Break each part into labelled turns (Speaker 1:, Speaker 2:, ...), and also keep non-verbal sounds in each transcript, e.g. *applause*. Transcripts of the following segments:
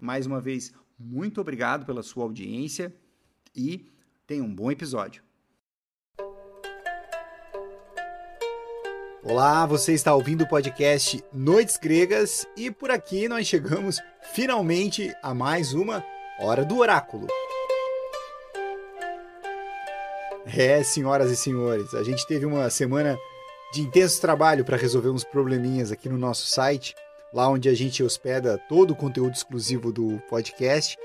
Speaker 1: Mais uma vez, muito obrigado pela sua audiência e tenha um bom episódio. Olá, você está ouvindo o podcast Noites Gregas e por aqui nós chegamos finalmente a mais uma Hora do Oráculo. É, senhoras e senhores, a gente teve uma semana de intenso trabalho para resolver uns probleminhas aqui no nosso site, lá onde a gente hospeda todo o conteúdo exclusivo do podcast.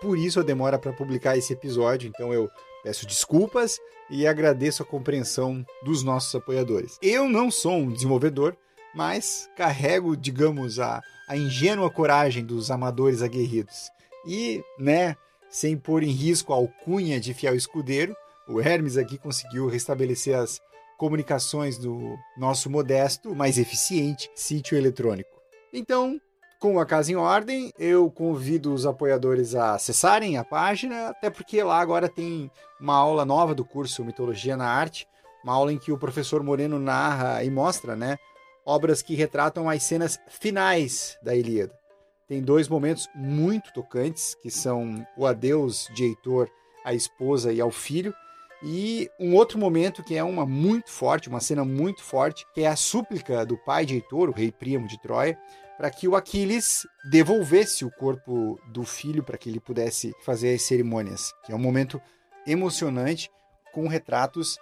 Speaker 1: Por isso a demora para publicar esse episódio, então eu Peço desculpas e agradeço a compreensão dos nossos apoiadores. Eu não sou um desenvolvedor, mas carrego, digamos, a, a ingênua coragem dos amadores aguerridos. E, né, sem pôr em risco a alcunha de fiel escudeiro, o Hermes aqui conseguiu restabelecer as comunicações do nosso modesto, mas eficiente sítio eletrônico. Então, com a casa em ordem, eu convido os apoiadores a acessarem a página, até porque lá agora tem uma aula nova do curso Mitologia na Arte, uma aula em que o professor Moreno narra e mostra, né, obras que retratam as cenas finais da Ilíada. Tem dois momentos muito tocantes, que são o adeus de Heitor à esposa e ao filho, e um outro momento que é uma muito forte, uma cena muito forte, que é a súplica do pai de Heitor, o rei Príamo de Troia, para que o Aquiles devolvesse o corpo do filho para que ele pudesse fazer as cerimônias, que é um momento emocionante com retratos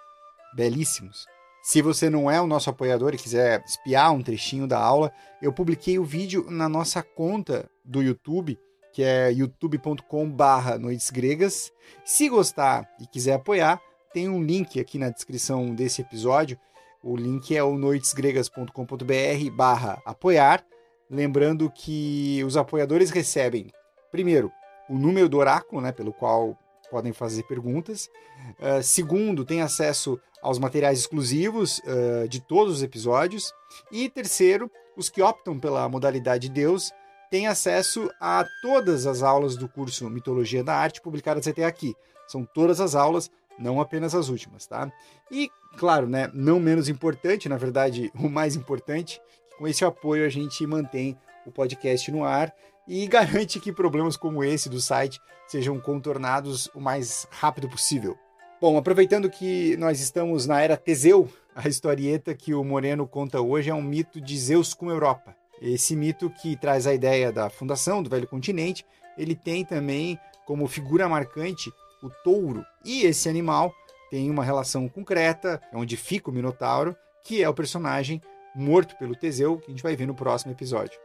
Speaker 1: belíssimos. Se você não é o nosso apoiador e quiser espiar um trechinho da aula, eu publiquei o vídeo na nossa conta do YouTube, que é youtube.com/barra Noites Gregas. Se gostar e quiser apoiar, tem um link aqui na descrição desse episódio. O link é o noitesgregas.com.br/barra apoiar. Lembrando que os apoiadores recebem, primeiro, o número do oráculo, né, pelo qual podem fazer perguntas. Uh, segundo, tem acesso aos materiais exclusivos uh, de todos os episódios. E terceiro, os que optam pela modalidade Deus têm acesso a todas as aulas do curso Mitologia da Arte publicadas até aqui. São todas as aulas, não apenas as últimas, tá? E, claro, né, não menos importante, na verdade, o mais importante, com esse apoio, a gente mantém o podcast no ar e *laughs* garante que problemas como esse do site sejam contornados o mais rápido possível. Bom, aproveitando que nós estamos na era Teseu, a historieta que o Moreno conta hoje é um mito de Zeus com Europa. Esse mito que traz a ideia da fundação do velho continente, ele tem também como figura marcante o touro. E esse animal tem uma relação concreta, é onde fica o Minotauro, que é o personagem morto pelo Teseu, que a gente vai ver no próximo episódio.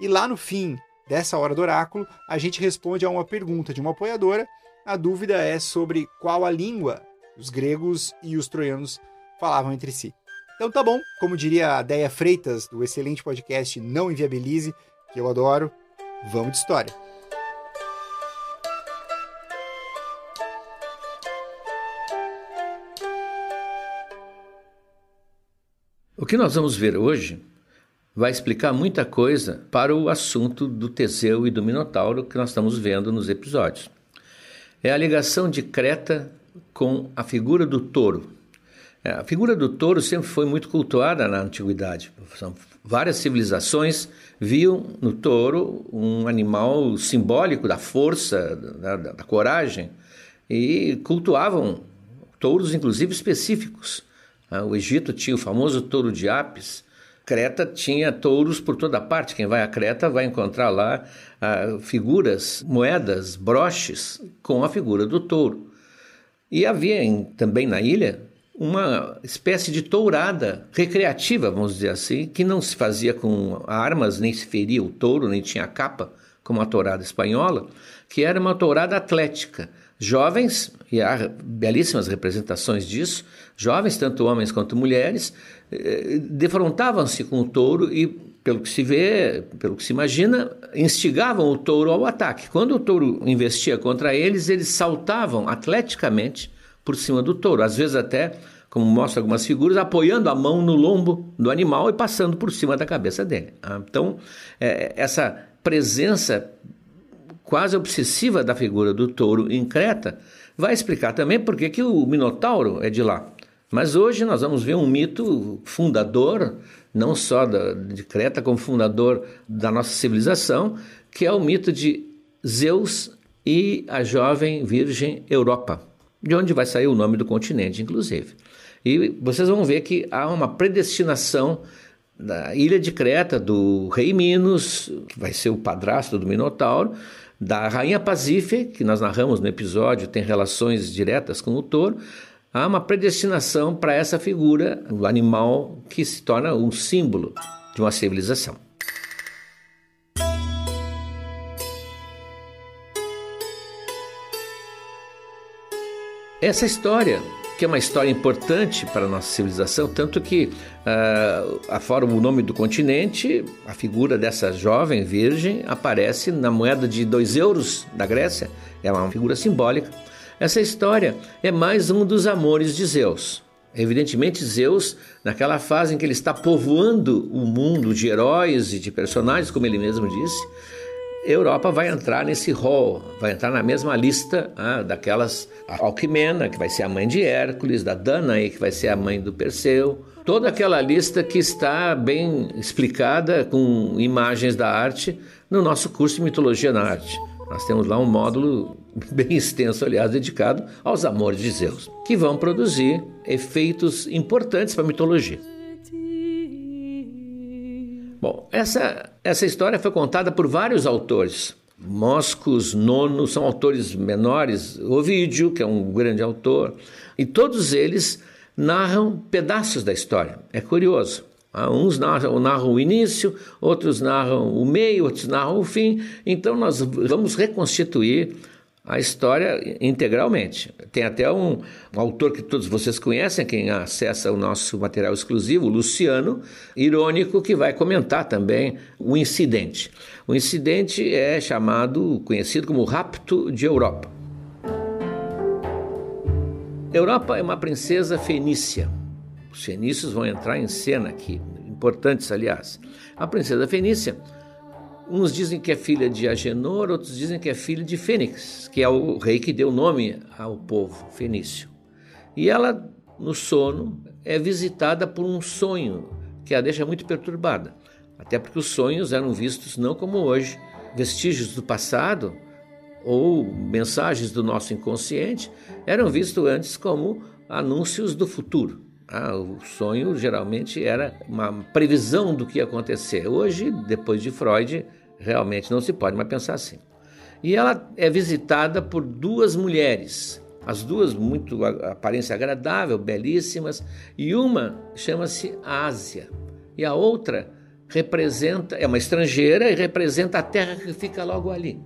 Speaker 1: E lá no fim dessa hora do oráculo, a gente responde a uma pergunta de uma apoiadora. A dúvida é sobre qual a língua os gregos e os troianos falavam entre si. Então tá bom, como diria a Deia Freitas, do excelente podcast Não Inviabilize, que eu adoro, vamos de história.
Speaker 2: O que nós vamos ver hoje vai explicar muita coisa para o assunto do Teseu e do Minotauro que nós estamos vendo nos episódios. É a ligação de Creta com a figura do touro. É, a figura do touro sempre foi muito cultuada na antiguidade. São várias civilizações viam no touro um animal simbólico da força, da, da, da coragem, e cultuavam touros, inclusive específicos. Ah, o Egito tinha o famoso touro de Apis. Creta tinha touros por toda parte. Quem vai a Creta vai encontrar lá ah, figuras, moedas, broches com a figura do touro. E havia em, também na ilha uma espécie de tourada recreativa, vamos dizer assim, que não se fazia com armas, nem se feria o touro, nem tinha capa, como a tourada espanhola, que era uma tourada atlética Jovens, e há belíssimas representações disso, jovens, tanto homens quanto mulheres, eh, defrontavam-se com o touro e, pelo que se vê, pelo que se imagina, instigavam o touro ao ataque. Quando o touro investia contra eles, eles saltavam atleticamente por cima do touro, às vezes até, como mostra algumas figuras, apoiando a mão no lombo do animal e passando por cima da cabeça dele. Ah, então, é, essa presença quase obsessiva da figura do touro em Creta, vai explicar também por que o Minotauro é de lá. Mas hoje nós vamos ver um mito fundador, não só da, de Creta, como fundador da nossa civilização, que é o mito de Zeus e a jovem virgem Europa, de onde vai sair o nome do continente, inclusive. E vocês vão ver que há uma predestinação da ilha de Creta, do rei Minos, que vai ser o padrasto do Minotauro, da rainha Pasífae, que nós narramos no episódio, tem relações diretas com o touro, há uma predestinação para essa figura, o animal que se torna um símbolo de uma civilização. Essa história que é uma história importante para a nossa civilização, tanto que, uh, afora o nome do continente, a figura dessa jovem virgem aparece na moeda de 2 euros da Grécia, é uma figura simbólica. Essa história é mais um dos amores de Zeus. Evidentemente, Zeus, naquela fase em que ele está povoando o mundo de heróis e de personagens, como ele mesmo disse, Europa vai entrar nesse rol, vai entrar na mesma lista ah, daquelas Alquimena, que vai ser a mãe de Hércules, da Danae, que vai ser a mãe do Perseu. Toda aquela lista que está bem explicada com imagens da arte no nosso curso de Mitologia na Arte. Nós temos lá um módulo *laughs* bem extenso, aliás, dedicado aos amores de Zeus, que vão produzir efeitos importantes para a mitologia. Bom, essa, essa história foi contada por vários autores. Moscos, Nono, são autores menores, Ovídio, que é um grande autor, e todos eles narram pedaços da história. É curioso. Ah, uns narram, narram o início, outros narram o meio, outros narram o fim. Então, nós vamos reconstituir a história integralmente. Tem até um, um, autor que todos vocês conhecem, quem acessa o nosso material exclusivo, Luciano, irônico, que vai comentar também o incidente. O incidente é chamado, conhecido como Rapto de Europa. Europa é uma princesa fenícia. Os fenícios vão entrar em cena aqui, importantes, aliás. A princesa fenícia Uns dizem que é filha de Agenor, outros dizem que é filha de Fênix, que é o rei que deu nome ao povo fenício. E ela, no sono, é visitada por um sonho que a deixa muito perturbada. Até porque os sonhos eram vistos não como hoje, vestígios do passado ou mensagens do nosso inconsciente, eram vistos antes como anúncios do futuro. Ah, o sonho geralmente era uma previsão do que ia acontecer. Hoje, depois de Freud, realmente não se pode mais pensar assim. E ela é visitada por duas mulheres, as duas muito aparência agradável, belíssimas, e uma chama-se Ásia, e a outra representa é uma estrangeira e representa a terra que fica logo ali.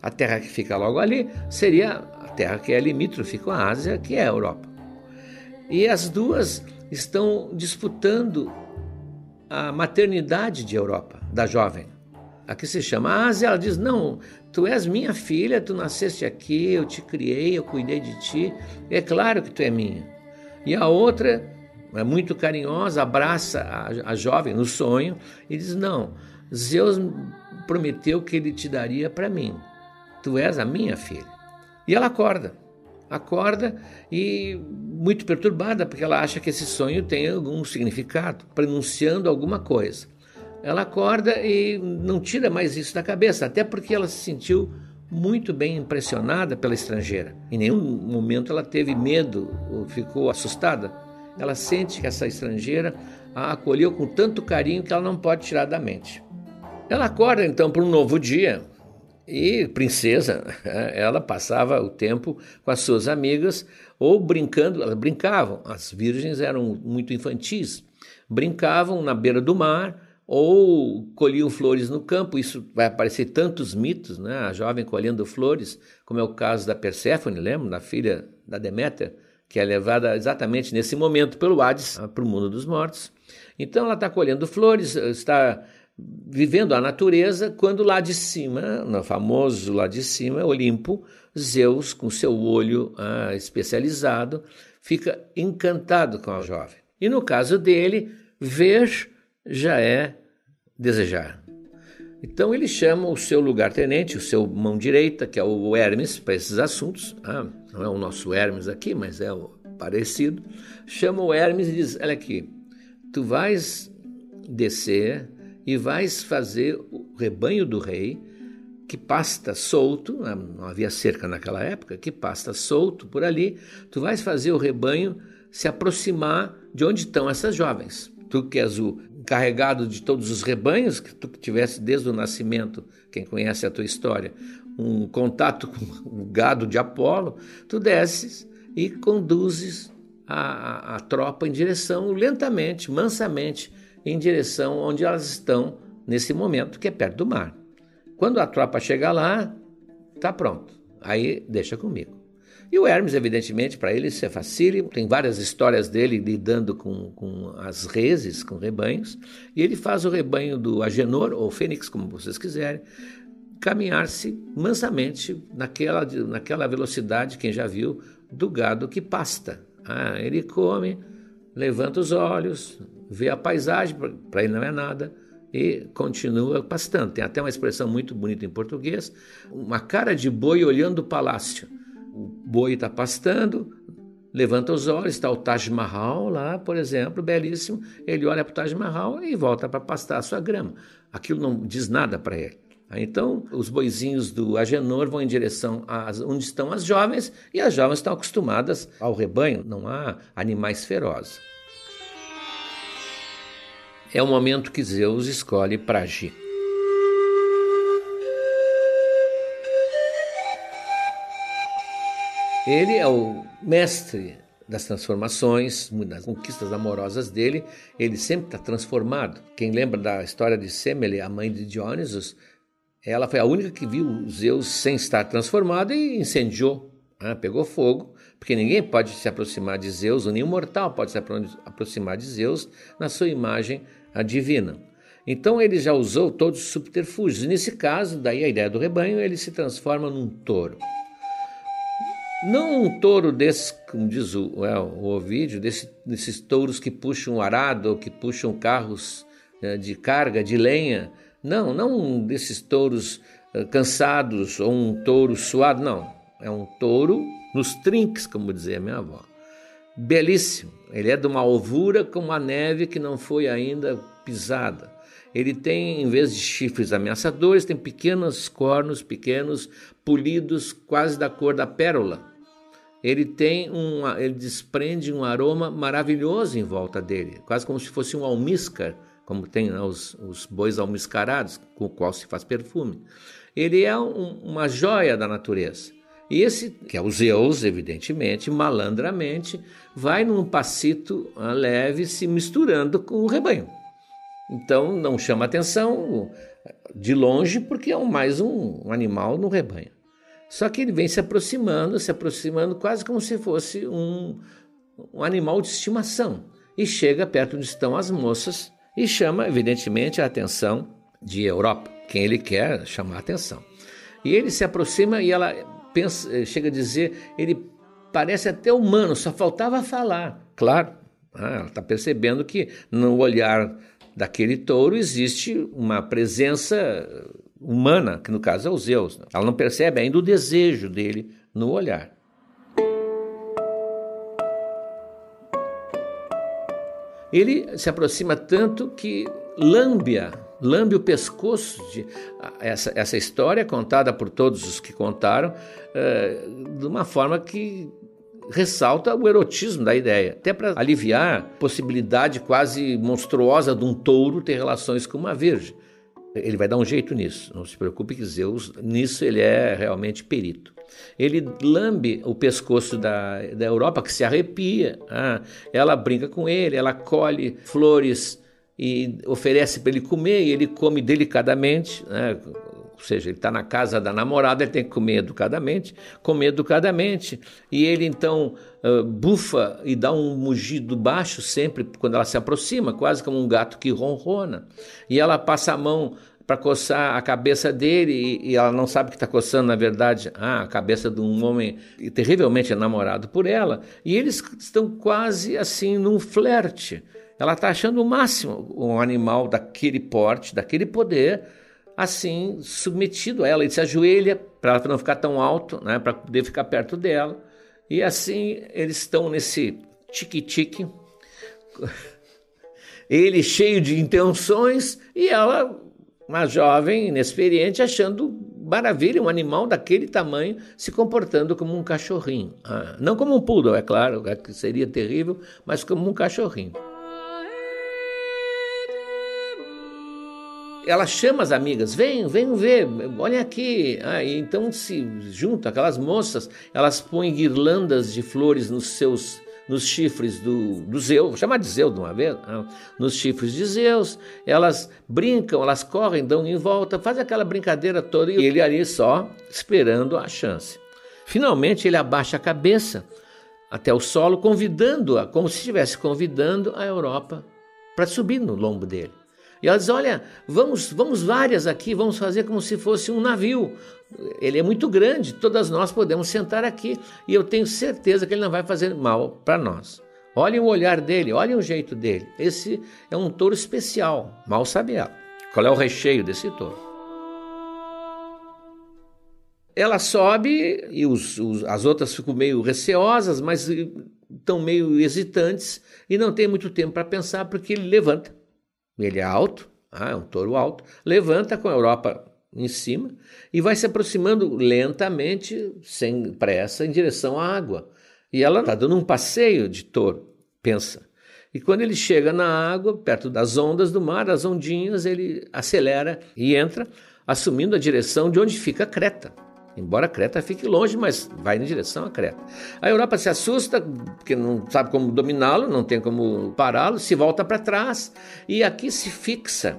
Speaker 2: A terra que fica logo ali seria a terra que é limítrofe com a Ásia, que é a Europa. E as duas estão disputando a maternidade de Europa, da jovem. Aqui se chama a Ásia, ela diz: Não, tu és minha filha, tu nasceste aqui, eu te criei, eu cuidei de ti, é claro que tu é minha. E a outra é muito carinhosa, abraça a, a jovem no sonho e diz: Não, Zeus prometeu que ele te daria para mim, tu és a minha filha. E ela acorda, acorda e muito perturbada, porque ela acha que esse sonho tem algum significado, pronunciando alguma coisa ela acorda e não tira mais isso da cabeça, até porque ela se sentiu muito bem impressionada pela estrangeira. Em nenhum momento ela teve medo ou ficou assustada. Ela sente que essa estrangeira a acolheu com tanto carinho que ela não pode tirar da mente. Ela acorda então para um novo dia e, princesa, *laughs* ela passava o tempo com as suas amigas ou brincando, elas brincavam. As virgens eram muito infantis, brincavam na beira do mar ou colhiam flores no campo. Isso vai aparecer tantos mitos, né? A jovem colhendo flores, como é o caso da Perséfone, lembra, da filha da Deméter, que é levada exatamente nesse momento pelo Hades ah, para o mundo dos mortos. Então ela está colhendo flores, está vivendo a natureza, quando lá de cima, no famoso lá de cima, Olimpo, Zeus, com seu olho ah, especializado, fica encantado com a jovem. E no caso dele, ver já é desejar. Então ele chama o seu lugar-tenente, o seu mão direita, que é o Hermes, para esses assuntos. Ah, não é o nosso Hermes aqui, mas é o parecido. Chama o Hermes e diz: Olha aqui, tu vais descer e vais fazer o rebanho do rei, que pasta solto, ah, não havia cerca naquela época, que pasta solto por ali, tu vais fazer o rebanho se aproximar de onde estão essas jovens. Tu que és o encarregado de todos os rebanhos que tu tivesse desde o nascimento, quem conhece a tua história, um contato *laughs* com o gado de Apolo, tu desces e conduzes a, a, a tropa em direção lentamente, mansamente, em direção onde elas estão nesse momento, que é perto do mar. Quando a tropa chegar lá, tá pronto. Aí deixa comigo. E o Hermes, evidentemente, para ele isso é facílimo. Tem várias histórias dele lidando com, com as reses, com rebanhos. E ele faz o rebanho do Agenor, ou Fênix, como vocês quiserem, caminhar-se mansamente naquela, naquela velocidade, quem já viu, do gado que pasta. Ah, ele come, levanta os olhos, vê a paisagem, para ele não é nada, e continua pastando. Tem até uma expressão muito bonita em português: uma cara de boi olhando o palácio o boi está pastando, levanta os olhos, está o Taj Mahal lá, por exemplo, belíssimo. Ele olha para o Taj Mahal e volta para pastar a sua grama. Aquilo não diz nada para ele. Então, os boizinhos do Agenor vão em direção a onde estão as jovens, e as jovens estão acostumadas ao rebanho, não há animais ferozes. É o momento que Zeus escolhe para agir. Ele é o mestre das transformações, das conquistas amorosas dele, ele sempre está transformado. Quem lembra da história de Semele, a mãe de Dionysus, ela foi a única que viu Zeus sem estar transformado e incendiou, né? pegou fogo, porque ninguém pode se aproximar de Zeus, ou nenhum mortal pode se aproximar de Zeus na sua imagem divina. Então ele já usou todos os subterfúgios. nesse caso, daí a ideia do rebanho, ele se transforma num touro. Não um touro desses, como diz o, é, o Ovídio, desse, desses touros que puxam arado ou que puxam carros é, de carga, de lenha. Não, não um desses touros é, cansados ou um touro suado, não. É um touro nos trinques, como dizia minha avó. Belíssimo. Ele é de uma alvura como a neve que não foi ainda pisada. Ele tem, em vez de chifres ameaçadores, tem pequenos cornos, pequenos, polidos, quase da cor da pérola ele tem um, ele desprende um aroma maravilhoso em volta dele, quase como se fosse um almíscar, como tem né, os, os bois almiscarados, com o qual se faz perfume. Ele é um, uma joia da natureza. E esse, que é o Zeus, evidentemente, malandramente, vai num passito ah, leve se misturando com o rebanho. Então não chama atenção de longe, porque é mais um, um animal no rebanho. Só que ele vem se aproximando, se aproximando quase como se fosse um, um animal de estimação. e chega perto onde estão as moças e chama, evidentemente, a atenção de Europa, quem ele quer chamar a atenção. E ele se aproxima e ela pensa, eh, chega a dizer, ele parece até humano, só faltava falar. Claro, ah, ela está percebendo que no olhar daquele touro existe uma presença humana, que no caso é o Zeus. Ela não percebe ainda o desejo dele no olhar. Ele se aproxima tanto que lambe-a, lambe o pescoço de essa, essa história contada por todos os que contaram, uh, de uma forma que ressalta o erotismo da ideia, até para aliviar a possibilidade quase monstruosa de um touro ter relações com uma virgem. Ele vai dar um jeito nisso, não se preocupe que Zeus, nisso ele é realmente perito. Ele lambe o pescoço da, da Europa, que se arrepia. Ah, ela brinca com ele, ela colhe flores e oferece para ele comer, e ele come delicadamente, né? ou seja, ele está na casa da namorada, ele tem que comer educadamente, comer educadamente, e ele então uh, bufa e dá um mugido baixo sempre quando ela se aproxima, quase como um gato que ronrona, e ela passa a mão para coçar a cabeça dele e, e ela não sabe que está coçando, na verdade, ah, a cabeça de um homem terrivelmente enamorado por ela, e eles estão quase assim num flerte. Ela está achando o máximo um animal daquele porte, daquele poder, assim, submetido a ela. Ele se ajoelha para ela não ficar tão alto, né, para poder ficar perto dela. E assim eles estão nesse tique-tique. *laughs* Ele cheio de intenções e ela, uma jovem inexperiente, achando maravilha um animal daquele tamanho se comportando como um cachorrinho. Ah, não como um poodle, é claro, que seria terrível, mas como um cachorrinho. ela chama as amigas, venham, venham ver, olhem aqui. Ah, então se juntam aquelas moças, elas põem guirlandas de flores nos seus nos chifres do, do Zeus, vou chamar de Zeus de uma vez, nos chifres de Zeus, elas brincam, elas correm, dão em volta, fazem aquela brincadeira toda e ele ali só esperando a chance. Finalmente ele abaixa a cabeça até o solo, convidando-a, como se estivesse convidando a Europa para subir no lombo dele. E ela diz: Olha, vamos, vamos várias aqui, vamos fazer como se fosse um navio. Ele é muito grande, todas nós podemos sentar aqui e eu tenho certeza que ele não vai fazer mal para nós. Olhem o olhar dele, olhem o jeito dele. Esse é um touro especial, mal sabe ela. Qual é o recheio desse touro? Ela sobe e os, os, as outras ficam meio receosas, mas estão meio hesitantes e não tem muito tempo para pensar porque ele levanta ele é alto, ah, é um touro alto, levanta com a Europa em cima e vai se aproximando lentamente, sem pressa, em direção à água. E ela está dando um passeio de touro, pensa. E quando ele chega na água, perto das ondas do mar, as ondinhas, ele acelera e entra, assumindo a direção de onde fica Creta. Embora Creta fique longe, mas vai em direção a Creta. A Europa se assusta, porque não sabe como dominá-lo, não tem como pará-lo, se volta para trás e aqui se fixa.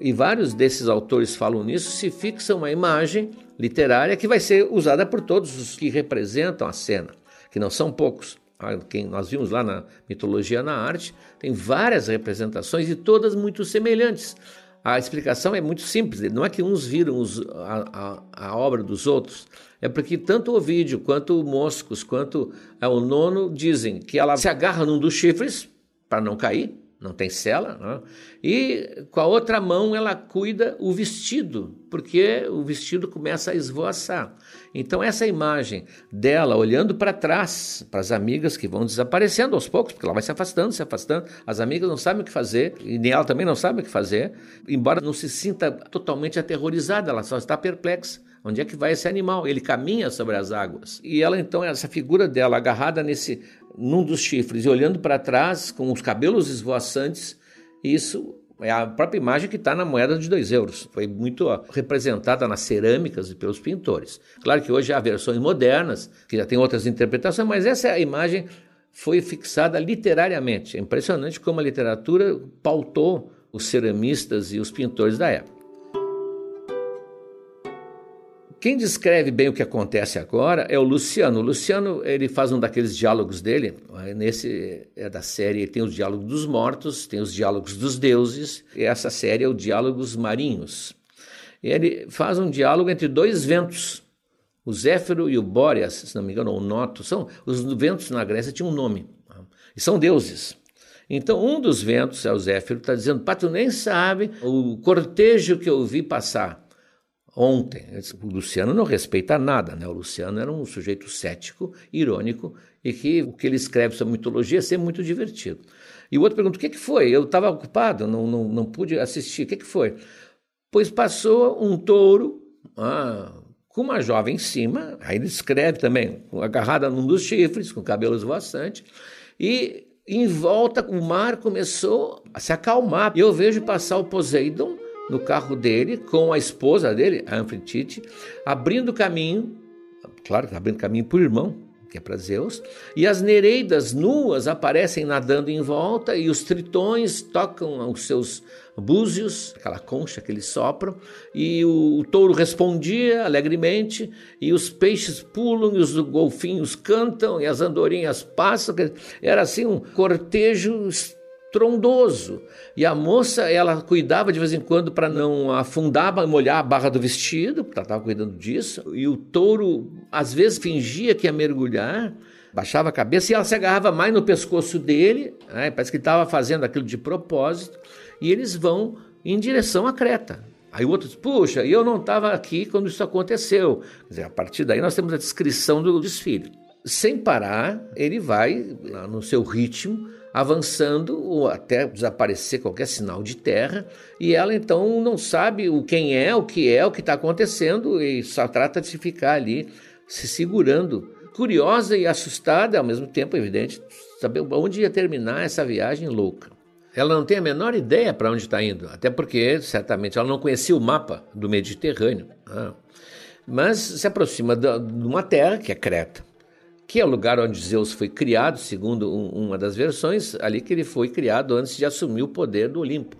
Speaker 2: E vários desses autores falam nisso, se fixa uma imagem literária que vai ser usada por todos os que representam a cena, que não são poucos. Ah, quem nós vimos lá na mitologia na arte, tem várias representações e todas muito semelhantes. A explicação é muito simples, não é que uns viram os, a, a, a, obra dos outros, é porque tanto o Ovídio, quanto o Moscos, quanto é, o Nono dizem que ela se agarra num dos chifres para não cair, não tem cela, né? e com a outra mão ela cuida o vestido, porque o vestido começa a esvoaçar. Então, essa imagem dela olhando para trás, para as amigas que vão desaparecendo aos poucos, porque ela vai se afastando, se afastando, as amigas não sabem o que fazer, e nem ela também não sabe o que fazer, embora não se sinta totalmente aterrorizada, ela só está perplexa. Onde é que vai esse animal? Ele caminha sobre as águas. E ela então, essa figura dela agarrada nesse num dos chifres e olhando para trás com os cabelos esvoaçantes, isso é a própria imagem que está na moeda de 2 euros. Foi muito representada nas cerâmicas e pelos pintores. Claro que hoje há versões modernas, que já tem outras interpretações, mas essa é imagem foi fixada literariamente. É impressionante como a literatura pautou os ceramistas e os pintores da época. Quem descreve bem o que acontece agora é o Luciano. O Luciano ele faz um daqueles diálogos dele. Nesse é da série tem os diálogos dos mortos, tem os diálogos dos deuses. E essa série é o Diálogos Marinhos. E ele faz um diálogo entre dois ventos, o Zéfiro e o Bóreas, se não me engano, ou o Noto. São os ventos na Grécia tinham um nome e são deuses. Então um dos ventos é o Zéfiro está dizendo: "Pá, tu nem sabe o cortejo que eu vi passar." Ontem. O Luciano não respeita nada, né? O Luciano era um sujeito cético, irônico, e que o que ele escreve sobre mitologia é sempre muito divertido. E o outro pergunta: o que, que foi? Eu estava ocupado, não, não, não pude assistir. O que, que foi? Pois passou um touro ah, com uma jovem em cima, aí ele escreve também, agarrada num dos chifres, com cabelos voaçantes, e em volta o mar começou a se acalmar. Eu vejo passar o Poseidon no carro dele com a esposa dele, a Anfritite, abrindo caminho, claro que abrindo caminho para o irmão, que é para Zeus, e as nereidas nuas aparecem nadando em volta e os tritões tocam os seus búzios, aquela concha que eles sopram, e o, o touro respondia alegremente, e os peixes pulam, e os golfinhos cantam, e as andorinhas passam, era assim um cortejo trondoso. E a moça, ela cuidava de vez em quando para não afundar, molhar a barra do vestido, porque ela estava cuidando disso. E o touro, às vezes, fingia que ia mergulhar, baixava a cabeça e ela se agarrava mais no pescoço dele, né? parece que estava fazendo aquilo de propósito, e eles vão em direção à Creta. Aí o outro diz, puxa, eu não estava aqui quando isso aconteceu. Quer dizer, a partir daí nós temos a descrição do desfile. Sem parar, ele vai no seu ritmo, avançando ou até desaparecer qualquer sinal de terra, e ela então não sabe o quem é, o que é, o que está acontecendo, e só trata de ficar ali se segurando, curiosa e assustada, ao mesmo tempo, evidente, saber onde ia terminar essa viagem louca. Ela não tem a menor ideia para onde está indo, até porque certamente ela não conhecia o mapa do Mediterrâneo. Ah. Mas se aproxima de uma terra que é Creta que é o lugar onde Zeus foi criado, segundo um, uma das versões, ali que ele foi criado antes de assumir o poder do Olimpo.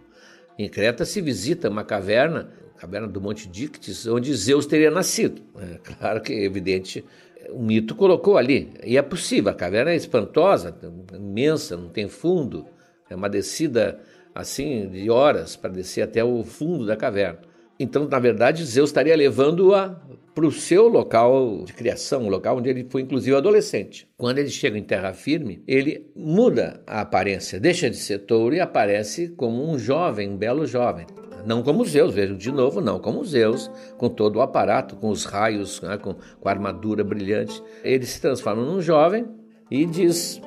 Speaker 2: Em Creta se visita uma caverna, a caverna do Monte Dictis, onde Zeus teria nascido. É claro que é evidente, o mito colocou ali. E é possível, a caverna é espantosa, imensa, não tem fundo, é uma descida assim de horas para descer até o fundo da caverna. Então, na verdade, Zeus estaria levando-a para o seu local de criação, o local onde ele foi, inclusive, adolescente. Quando ele chega em terra firme, ele muda a aparência, deixa de ser touro e aparece como um jovem, um belo jovem. Não como Zeus, vejam de novo, não como Zeus, com todo o aparato, com os raios, né, com, com a armadura brilhante. Ele se transforma num jovem e diz: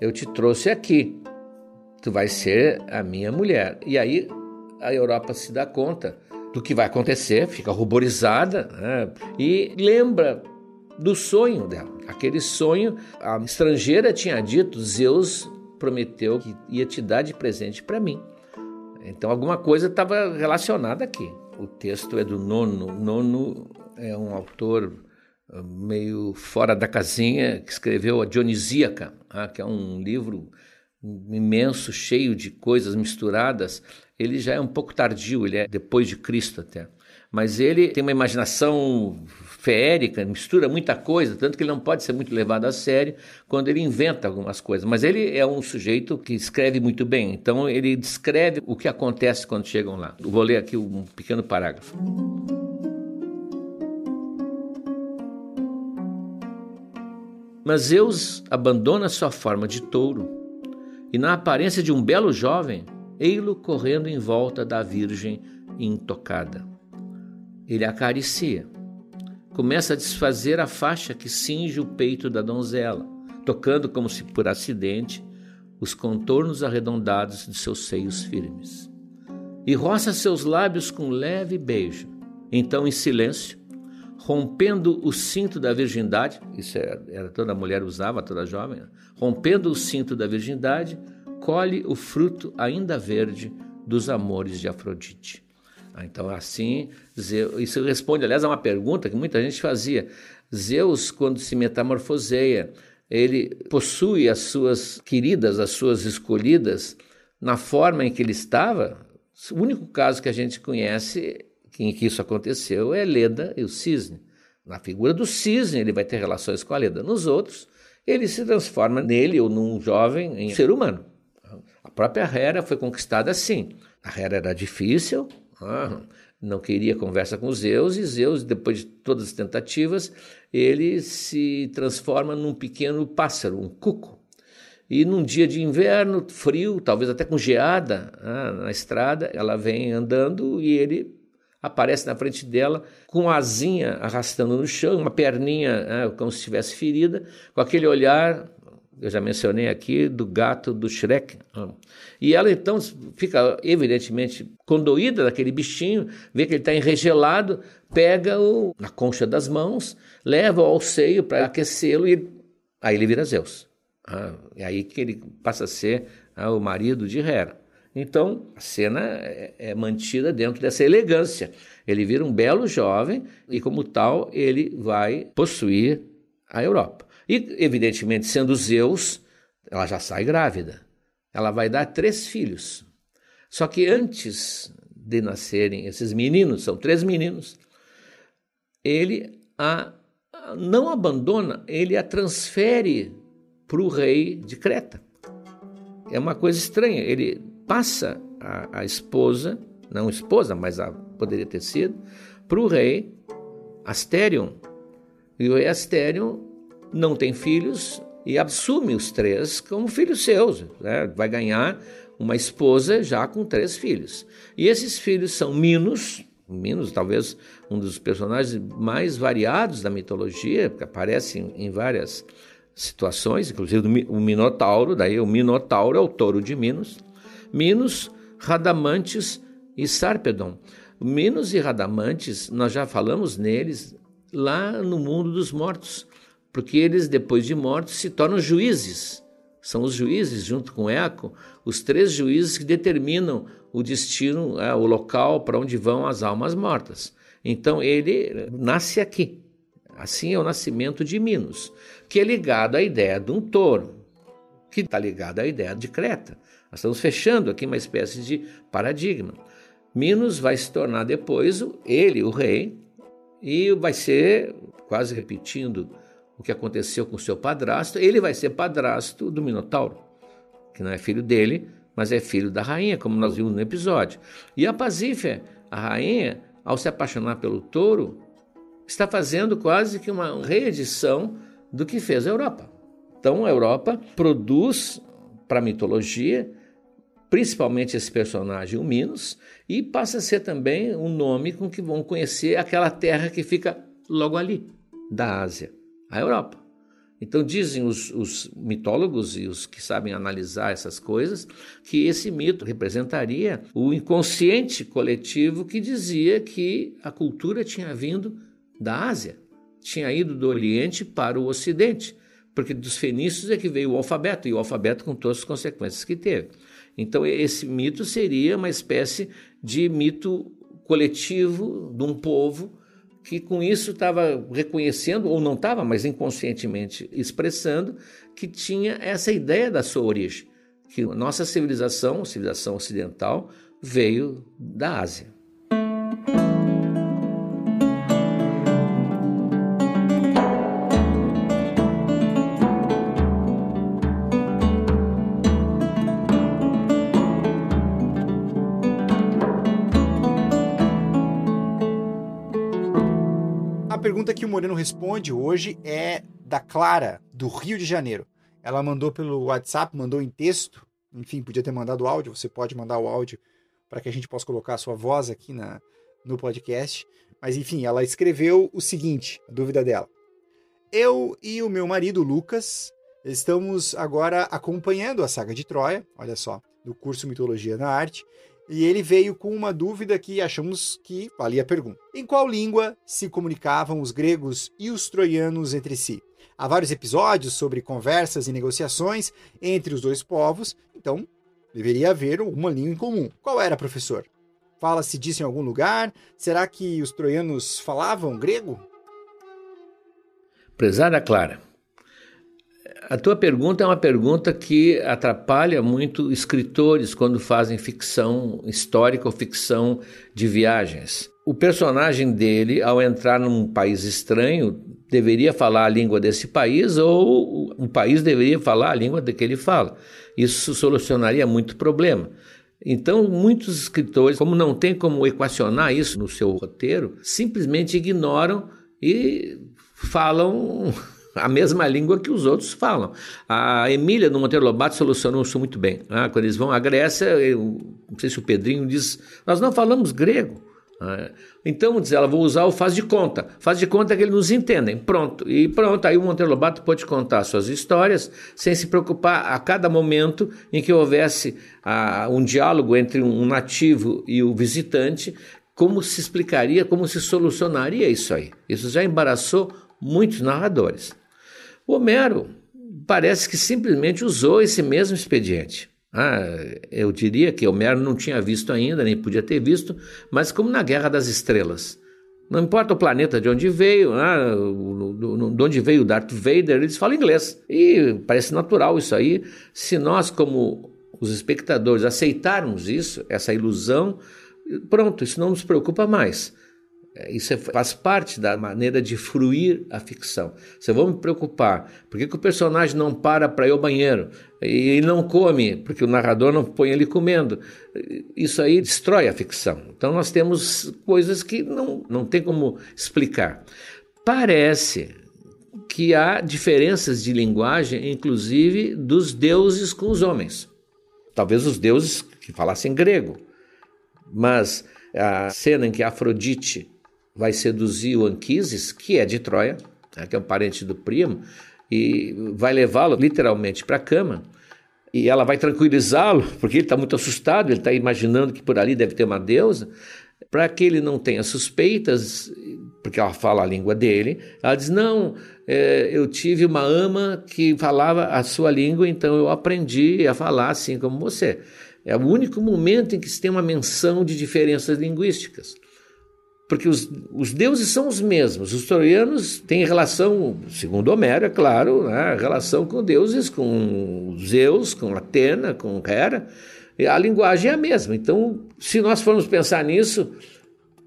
Speaker 2: Eu te trouxe aqui, tu vais ser a minha mulher. E aí a Europa se dá conta do que vai acontecer, fica ruborizada né? e lembra do sonho dela. Aquele sonho, a estrangeira tinha dito: Zeus prometeu que ia te dar de presente para mim. Então alguma coisa estava relacionada aqui. O texto é do Nono. Nono é um autor ah, meio fora da casinha que escreveu a Dionisíaca, ah, que é um livro imenso, cheio de coisas misturadas ele já é um pouco tardio, ele é depois de Cristo até. Mas ele tem uma imaginação feérica, mistura muita coisa, tanto que ele não pode ser muito levado a sério quando ele inventa algumas coisas. Mas ele é um sujeito que escreve muito bem, então ele descreve o que acontece quando chegam lá. Eu vou ler aqui um pequeno parágrafo. Mas Zeus abandona sua forma de touro e, na aparência de um belo jovem, ei-lo correndo em volta da Virgem intocada. Ele acaricia. Começa a desfazer a faixa que cinge o peito da donzela, tocando como se por acidente os contornos arredondados de seus seios firmes. E roça seus lábios com leve beijo. Então, em silêncio, rompendo o cinto da virgindade, isso era, era toda mulher usava, toda jovem, rompendo o cinto da virgindade, colhe o fruto ainda verde dos amores de Afrodite. Ah, então, assim, isso responde, aliás, a uma pergunta que muita gente fazia. Zeus, quando se metamorfoseia, ele possui as suas queridas, as suas escolhidas, na forma em que ele estava? O único caso que a gente conhece em que isso aconteceu é Leda e o cisne. Na figura do cisne, ele vai ter relações com a Leda. Nos outros, ele se transforma nele ou num jovem em ser humano. A própria Hera foi conquistada assim. A Hera era difícil, ah, não queria conversa com Zeus, e Zeus, depois de todas as tentativas, ele se transforma num pequeno pássaro, um cuco. E num dia de inverno, frio, talvez até com geada ah, na estrada, ela vem andando e ele aparece na frente dela com a asinha arrastando no chão, uma perninha ah, como se estivesse ferida, com aquele olhar eu já mencionei aqui, do gato do Shrek. E ela então fica evidentemente condoída daquele bichinho, vê que ele está enregelado, pega-o na concha das mãos, leva-o ao seio para aquecê-lo e aí ele vira Zeus. Ah, é aí que ele passa a ser ah, o marido de Hera. Então, a cena é, é, mantida dentro dessa elegância. Ele vira um belo jovem e, como tal, ele vai possuir a Europa. E, evidentemente, sendo Zeus, ela já sai grávida. Ela vai dar três filhos. Só que antes de nascerem esses meninos, são três meninos, ele a não abandona, ele a transfere para o rei de Creta. É uma coisa estranha. Ele passa a, a esposa, não esposa, mas a, poderia ter sido, para o rei Asterion. E o rei Asterion não tem filhos e assume os três como filhos seus. Né? Vai ganhar uma esposa já com três filhos. E esses filhos são Minos, Minos, talvez um dos personagens mais variados da mitologia, que aparece em várias situações, inclusive o Minotauro, daí o Minotauro é o touro de Minos. Minos, Radamantes e Sarpedon. Minos e Radamantes, nós já falamos neles lá no mundo dos mortos porque eles, depois de mortos, se tornam juízes. São os juízes, junto com Eco, os três juízes que determinam o destino, é, o local para onde vão as almas mortas. Então ele nasce aqui. Assim é o nascimento de Minos, que é ligado à ideia de um touro, que está ligado à ideia de Creta. Nós estamos fechando aqui uma espécie de paradigma. Minos vai se tornar depois ele, o rei, e vai ser, quase repetindo o que aconteceu com seu padrasto, ele vai ser padrasto do Minotauro, que não é filho dele, mas é filho da rainha, como nós vimos no episódio. E a Pasífia, a rainha, ao se apaixonar pelo touro, está fazendo quase que uma reedição do que fez a Europa. Então a Europa produz para a mitologia, principalmente esse personagem, o Minos, e passa a ser também um nome com que vão conhecer aquela terra que fica logo ali, da Ásia a Europa. Então, dizem os, os, mitólogos e os que sabem analisar essas coisas que esse mito representaria o inconsciente coletivo que dizia que a cultura tinha vindo da Ásia, tinha ido do Oriente para o Ocidente, porque dos fenícios é que veio o alfabeto, e o alfabeto com todas as consequências que teve. Então, esse mito seria uma espécie de mito coletivo de um povo que com isso estava reconhecendo, ou não estava, mas inconscientemente expressando, que tinha essa ideia da sua origem, que nossa civilização, civilização ocidental, veio da Ásia.
Speaker 1: Pergunta que o Moreno responde hoje é da Clara, do Rio de Janeiro. Ela mandou pelo WhatsApp, mandou em texto. Enfim, podia ter mandado áudio. Você pode mandar o áudio para que a gente possa colocar a sua voz aqui na, no podcast. Mas enfim, ela escreveu o seguinte: a dúvida dela. Eu e o meu marido Lucas estamos agora acompanhando a saga de Troia, olha só, do curso Mitologia na Arte, e ele veio com uma dúvida que achamos que valia a pergunta. Em qual língua se comunicavam os gregos e os troianos entre si? Há vários episódios sobre conversas e negociações entre os dois povos, então deveria haver uma língua em comum. Qual era, professor? Fala-se disso em algum lugar? Será que os troianos falavam grego?
Speaker 2: Prezada Clara, A tua pergunta é uma pergunta que atrapalha muito escritores quando fazem ficção histórica ou ficção de viagens. O personagem dele, ao entrar num país estranho, deveria falar a língua desse país ou um país deveria falar a língua de que ele fala. Isso solucionaria muito problema. Então, muitos escritores, como não tem como equacionar isso no seu roteiro, simplesmente ignoram e falam a mesma língua que os outros falam. A Emília, no Monteiro Lobato, solucionou isso muito bem. Ah, quando eles vão à Grécia, eu, não sei se o Pedrinho diz, nós não falamos grego. Ah, então, diz ela, vou usar o faz de conta. Faz de conta que eles nos entendem. Pronto. E pronto, aí o Monteiro Lobato pode contar suas histórias sem se preocupar a cada momento em que houvesse ah, um diálogo entre um nativo e o visitante, como se explicaria, como se solucionaria isso aí. Isso já embaraçou muitos narradores. Homero parece que simplesmente usou esse mesmo expediente. Ah, eu diria que Homero não tinha visto ainda, nem podia ter visto, mas como na Guerra das Estrelas. Não importa o planeta de onde veio, ah, de onde veio o Darth Vader, eles falam inglês. E parece natural isso aí. Se nós, como os espectadores, aceitarmos isso, essa ilusão, pronto, isso não nos preocupa mais. Isso é, faz parte da maneira de fruir a ficção. Se eu vou me preocupar, por que, que o personagem não para para ir ao banheiro? E não come, porque o narrador não põe ele comendo. Isso aí destrói a ficção. Então nós temos coisas que não, não tem como explicar. Parece que há diferenças de linguagem, inclusive dos deuses com os homens. Talvez os deuses que falassem grego. Mas a cena em que Afrodite vai seduzir o Anquises, que é de Troia, né, que é um parente do primo, e vai levá-lo literalmente para a cama. E ela vai tranquilizá-lo, porque ele está muito assustado, ele está imaginando que por ali deve ter uma deusa, para que ele não tenha suspeitas, porque ela fala a língua dele. Ela diz: Não, é, eu tive uma ama que falava a sua língua, então eu aprendi a falar assim como você. É o único momento em que se tem uma menção de diferenças linguísticas porque os, os deuses são os mesmos. Os troianos têm relação, segundo Homero, é claro, né, relação com deuses, com Zeus, com Atena, com Hera. A linguagem é a mesma. Então, se nós formos pensar nisso,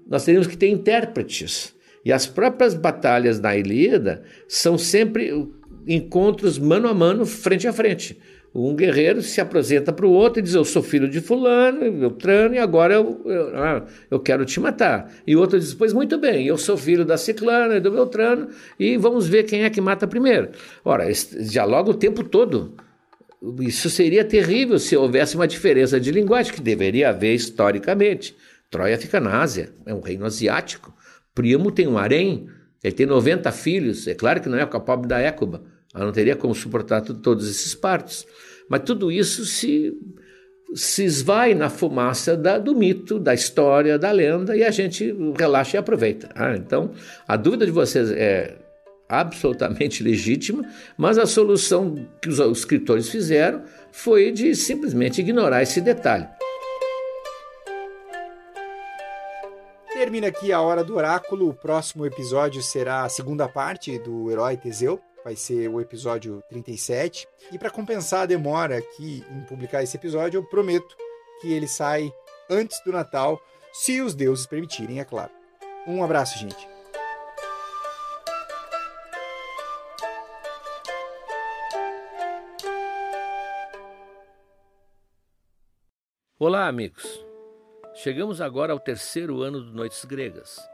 Speaker 2: nós teríamos que ter intérpretes. E as próprias batalhas da Ilíada são sempre encontros mano a mano, frente a frente. Um guerreiro se apresenta para o outro e diz: Eu sou filho de Fulano, Beltrano, e agora eu, eu, ah, eu quero te matar. E o outro diz: Pois muito bem, eu sou filho da Ciclana e do Beltrano, e vamos ver quem é que mata primeiro. Ora, dialoga o tempo todo. Isso seria terrível se houvesse uma diferença de linguagem, que deveria haver historicamente. Troia fica na Ásia, é um reino asiático. Primo tem um harém, ele tem 90 filhos, é claro que não é o pobre da Écuba. Ela não teria como suportar todos esses partos. Mas tudo isso se, se esvai na fumaça da, do mito, da história, da lenda, e a gente relaxa e aproveita. Ah, então, a dúvida de vocês é absolutamente legítima, mas a solução que os escritores fizeram foi de simplesmente ignorar esse detalhe.
Speaker 1: Termina aqui a Hora do Oráculo. O próximo episódio será a segunda parte do Herói Teseu vai ser o episódio 37. E para compensar a demora aqui em publicar esse episódio, eu prometo que ele sai antes do Natal, se os deuses permitirem, é claro. Um abraço, gente.
Speaker 2: Olá, amigos. Chegamos agora ao terceiro ano do Noites Gregas.